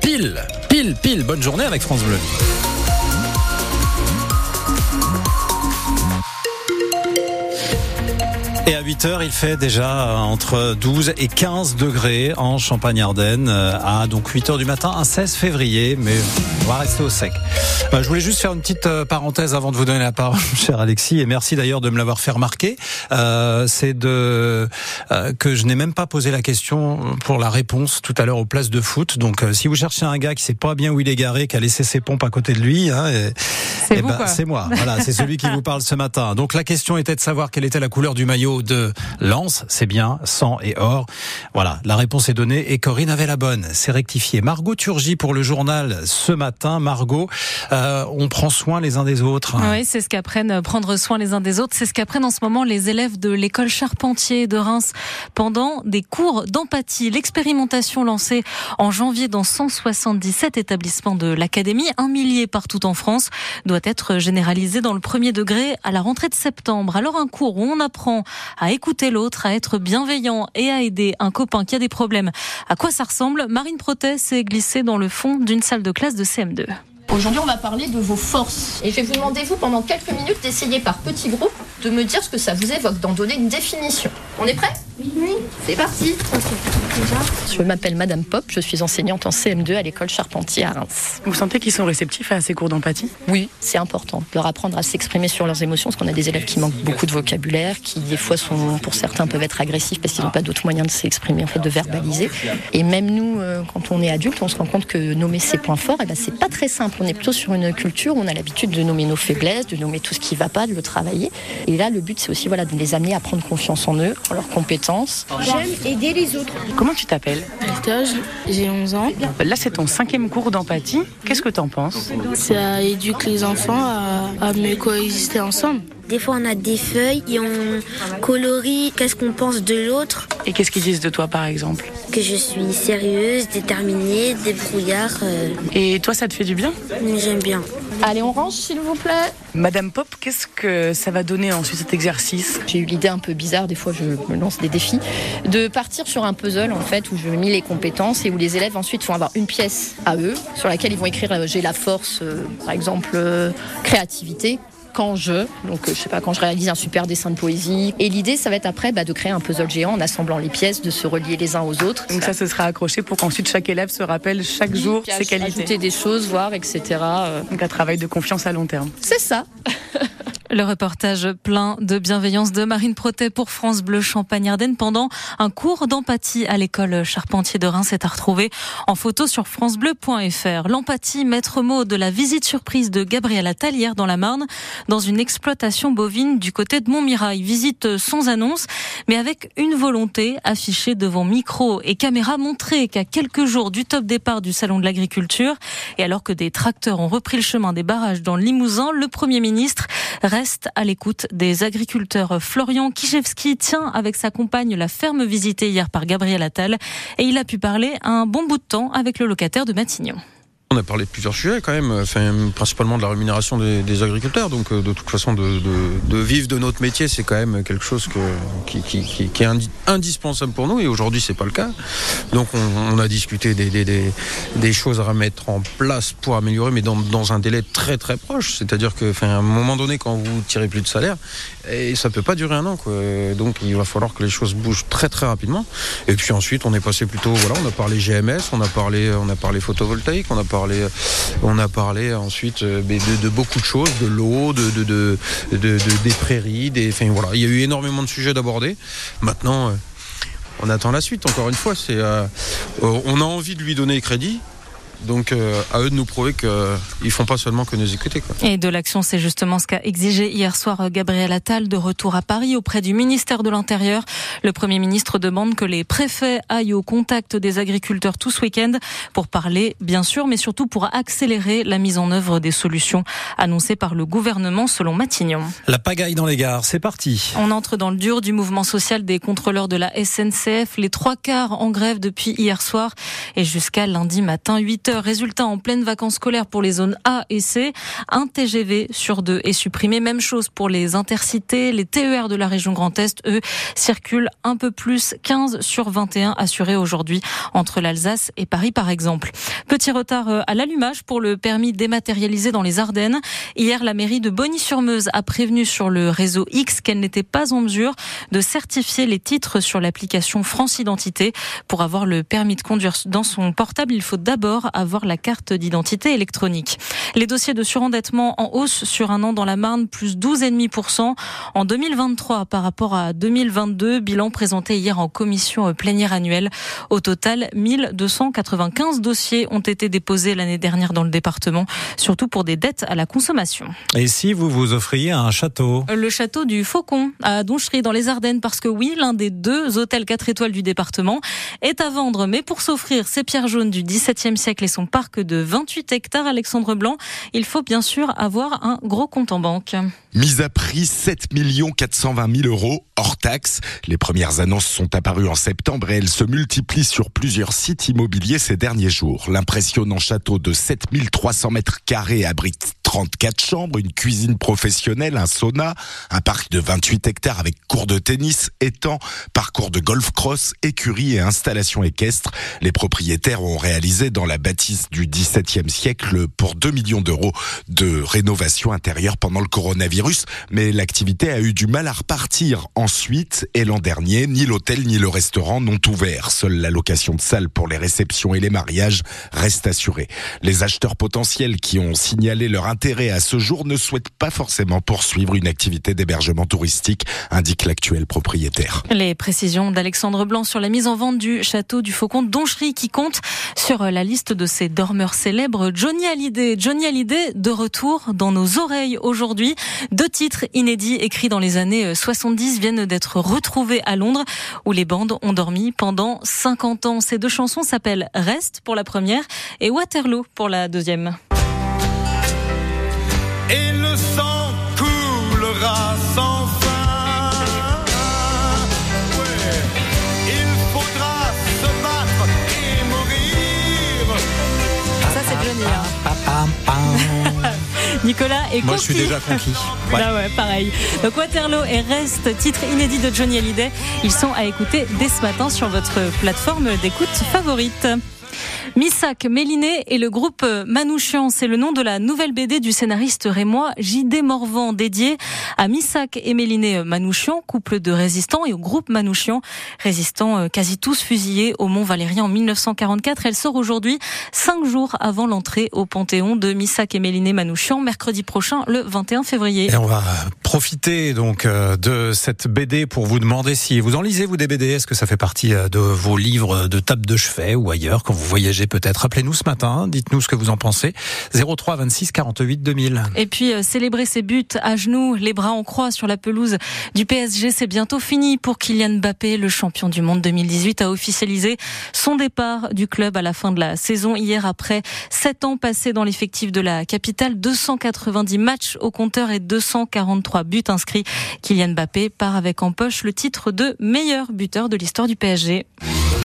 Pile, pile, pile. Bonne journée avec France Bleu. Et à 8 heures, il fait déjà entre 12 et 15 degrés en Champagne-Ardenne à donc 8 heures du matin, un 16 février, mais on va rester au sec. Euh, je voulais juste faire une petite euh, parenthèse avant de vous donner la parole, cher Alexis, et merci d'ailleurs de me l'avoir fait remarquer. Euh, c'est de que je n'ai même pas posé la question pour la réponse tout à l'heure aux places de foot. Donc, si vous cherchez un gars qui sait pas bien où il est garé, qui a laissé ses pompes à côté de lui, hein, c'est ben, moi. Voilà, c'est celui qui vous parle ce matin. Donc, la question était de savoir quelle était la couleur du maillot de Lens, c'est bien, sang et or. Voilà, la réponse est donnée et Corinne avait la bonne, c'est rectifié. Margot Turgy pour le journal ce matin. Margot, euh, on prend soin les uns des autres. Oui, c'est ce qu'apprennent euh, prendre soin les uns des autres. C'est ce qu'apprennent en ce moment les élèves de l'école Charpentier de Reims pendant des cours d'empathie. L'expérimentation lancée en janvier dans 177 établissements de l'académie, un millier partout en France, doit être généralisée dans le premier degré à la rentrée de septembre. Alors un cours où on apprend à écouter l'autre, à être bienveillant et à aider un copain qui a des problèmes. À quoi ça ressemble Marine Protet s'est glissée dans le fond d'une salle de classe de CM2. Aujourd'hui, on va parler de vos forces. Et je vais vous demander, vous, pendant quelques minutes, d'essayer par petits groupes de me dire ce que ça vous évoque, d'en donner une définition. On est prêt Oui. C'est parti. Je m'appelle Madame Pop, je suis enseignante en CM2 à l'école Charpentier à Reims. Vous sentez qu'ils sont réceptifs à ces cours d'empathie? Oui, c'est important de leur apprendre à s'exprimer sur leurs émotions, parce qu'on a des élèves qui manquent beaucoup de vocabulaire, qui des fois sont, pour certains, peuvent être agressifs parce qu'ils n'ont pas d'autres moyens de s'exprimer, en fait, de verbaliser. Et même nous, euh, quand on est adulte, on se rend compte que nommer ses points forts, eh ben, c'est pas très simple. On est plutôt sur une culture où on a l'habitude de nommer nos faiblesses, de nommer tout ce qui va pas, de le travailler. Et là, le but, c'est aussi voilà, de les amener à prendre confiance en eux, en leurs compétences. J'aime aider les autres. Comment tu t'appelles j'ai 11 ans. Là, c'est ton cinquième cours d'empathie. Qu'est-ce que tu en penses Ça éduque les enfants à, à mieux coexister ensemble. Des fois, on a des feuilles et on colorie qu'est-ce qu'on pense de l'autre. Et qu'est-ce qu'ils disent de toi, par exemple Que je suis sérieuse, déterminée, débrouillard. Euh. Et toi, ça te fait du bien J'aime bien. Allez, on range, s'il vous plaît. Madame Pop, qu'est-ce que ça va donner ensuite cet exercice? J'ai eu l'idée un peu bizarre, des fois je me lance des défis, de partir sur un puzzle en fait où je mets les compétences et où les élèves ensuite vont avoir une pièce à eux sur laquelle ils vont écrire euh, j'ai la force, euh, par exemple créativité, quand je, donc euh, je sais pas, quand je réalise un super dessin de poésie. Et l'idée, ça va être après bah, de créer un puzzle géant en assemblant les pièces, de se relier les uns aux autres. Donc ça, ce sera accroché pour qu'ensuite chaque élève se rappelle chaque jour ses qualités. Ajouter des choses, voir, etc. Euh. Donc un travail de confiance à long terme. C'est ça. Le reportage plein de bienveillance de Marine Protet pour France Bleu Champagne-Ardenne pendant un cours d'empathie à l'école Charpentier de Reims est à retrouver en photo sur francebleu.fr. L'empathie, maître mot de la visite surprise de Gabriel Attal dans la Marne, dans une exploitation bovine du côté de Montmirail. Visite sans annonce, mais avec une volonté affichée devant micro et caméra montrer qu'à quelques jours du top départ du Salon de l'Agriculture, et alors que des tracteurs ont repris le chemin des barrages dans le Limousin, le Premier ministre reste à l'écoute des agriculteurs. Florian Kichevski tient avec sa compagne la ferme visitée hier par Gabriel Attal et il a pu parler un bon bout de temps avec le locataire de Matignon. On a parlé de plusieurs sujets quand même, enfin, principalement de la rémunération des, agriculteurs. Donc euh, de toute façon, de, vivre de notre métier, c'est quand même quelque chose qui, est indispensable pour nous. Et aujourd'hui, c'est pas le cas. Donc on, a discuté des, choses à remettre en place pour améliorer, mais dans, un délai très très proche. C'est-à-dire que, à un moment donné, quand vous tirez plus de salaire, et ça peut pas durer un an. Donc il va falloir que les choses bougent très très rapidement. Et puis ensuite, on est passé plutôt, voilà, on a parlé GMS, on a parlé, on a parlé photovoltaïque, on a parlé on a parlé ensuite euh, de, beaucoup de choses, de l'eau, de, des prairies, enfin, voilà, il y a eu énormément de sujets d'aborder. Maintenant, euh, on attend la suite. Encore une fois, euh, on a envie de lui donner crédit. Donc euh, à eux de nous prouver qu'ils font pas seulement que nous écouter. Quoi. Et de l'action, c'est justement ce qu'a exigé hier soir euh, Gabriel Attal de retour à Paris auprès du ministère de l'Intérieur. Le Premier ministre demande que les préfets aillent au contact des agriculteurs tout ce week-end pour parler, bien sûr, mais surtout pour accélérer la mise en œuvre des solutions annoncées par le gouvernement selon Matignon. La pagaille dans les gares, c'est parti. On entre dans le dur du mouvement social des contrôleurs de la SNCF, les trois quarts en grève depuis hier soir et jusqu'à lundi matin 8 h heures. Résultat, en pleine vacances scolaires pour les zones A et C, un TGV sur deux est supprimé. Même chose pour les intercités. Les TER de la région Grand Est, eux, circulent un peu plus 15 sur 21 assurés aujourd'hui entre l'Alsace et Paris, par exemple. Petit retard euh, à l'allumage pour le permis dématérialisé dans les Ardennes. Hier, la mairie de Bonny-sur-Meuse a prévenu sur le réseau X qu'elle n'était pas en mesure de certifier les titres sur l'application France Identité. Pour avoir le permis de conduire dans son portable, il faut d'abord avoir la carte d'identité électronique. Les dossiers de surendettement en hausse sur un an dans la Marne, plus 12,5% en 2023 par rapport à 2022. Bilan présenté hier en commission plénière annuelle. Au total, 1295 dossiers ont été déposés l'année dernière dans le département, surtout pour des dettes à la consommation. Et si vous vous offriez un château? Le château du Faucon à Donchery dans les Ardennes, parce que oui, l'un des deux hôtels 4 étoiles du département est à vendre, mais pour s'offrir ses pierres jaunes du XVIIe siècle et son parc de 28 hectares, Alexandre Blanc, il faut bien sûr avoir un gros compte en banque. Mise à prix 7 420 000 euros hors taxe. Les premières annonces sont apparues en septembre et elles se multiplient sur plusieurs sites immobiliers ces derniers jours. L'impressionnant château de 7300 mètres carrés abrite 34 chambres, une cuisine professionnelle, un sauna, un parc de 28 hectares avec cours de tennis, étang, parcours de golf cross, écurie et installation équestre. Les propriétaires ont réalisé dans la bâtisse du XVIIe siècle pour 2 millions d'euros de rénovation intérieure pendant le coronavirus, mais l'activité a eu du mal à repartir ensuite et l'an dernier, ni l'hôtel ni le restaurant n'ont ouvert. Seule la location de salles pour les réceptions et les mariages reste assurée. Les acheteurs potentiels qui ont signalé leur intérêt à ce jour ne souhaite pas forcément poursuivre une activité d'hébergement touristique, indique l'actuel propriétaire. Les précisions d'Alexandre Blanc sur la mise en vente du château du Faucon d'Onchery qui compte sur la liste de ses dormeurs célèbres Johnny Hallyday. Johnny Hallyday de retour dans nos oreilles aujourd'hui. Deux titres inédits écrits dans les années 70 viennent d'être retrouvés à Londres où les bandes ont dormi pendant 50 ans. Ces deux chansons s'appellent Reste pour la première et Waterloo pour la deuxième Nicolas et Moi, je suis déjà conquis. Ouais. Ah ouais, pareil. Donc Waterloo et Reste, titre inédit de Johnny Hallyday. Ils sont à écouter dès ce matin sur votre plateforme d'écoute favorite. Missak, Méliné et le groupe Manouchian, c'est le nom de la nouvelle BD du scénariste rémois J.D. Morvan, dédié à Missak et Méliné Manouchian, couple de résistants, et au groupe Manouchian, résistants euh, quasi tous fusillés au Mont Valérien en 1944. Elle sort aujourd'hui, cinq jours avant l'entrée au Panthéon de Missak et Méliné Manouchian, mercredi prochain, le 21 février. Et on va profiter donc euh, de cette BD pour vous demander si vous en lisez, vous, des BD. Est-ce que ça fait partie euh, de vos livres de table de chevet ou ailleurs quand vous voyagez peut-être. Appelez-nous ce matin, dites-nous ce que vous en pensez. 03 26 48 2000. Et puis euh, célébrer ses buts à genoux, les bras en croix sur la pelouse du PSG, c'est bientôt fini pour Kylian Mbappé, le champion du monde 2018 a officialisé son départ du club à la fin de la saison hier après sept ans passés dans l'effectif de la capitale, 290 matchs au compteur et 243 buts inscrits. Kylian Mbappé part avec en poche le titre de meilleur buteur de l'histoire du PSG.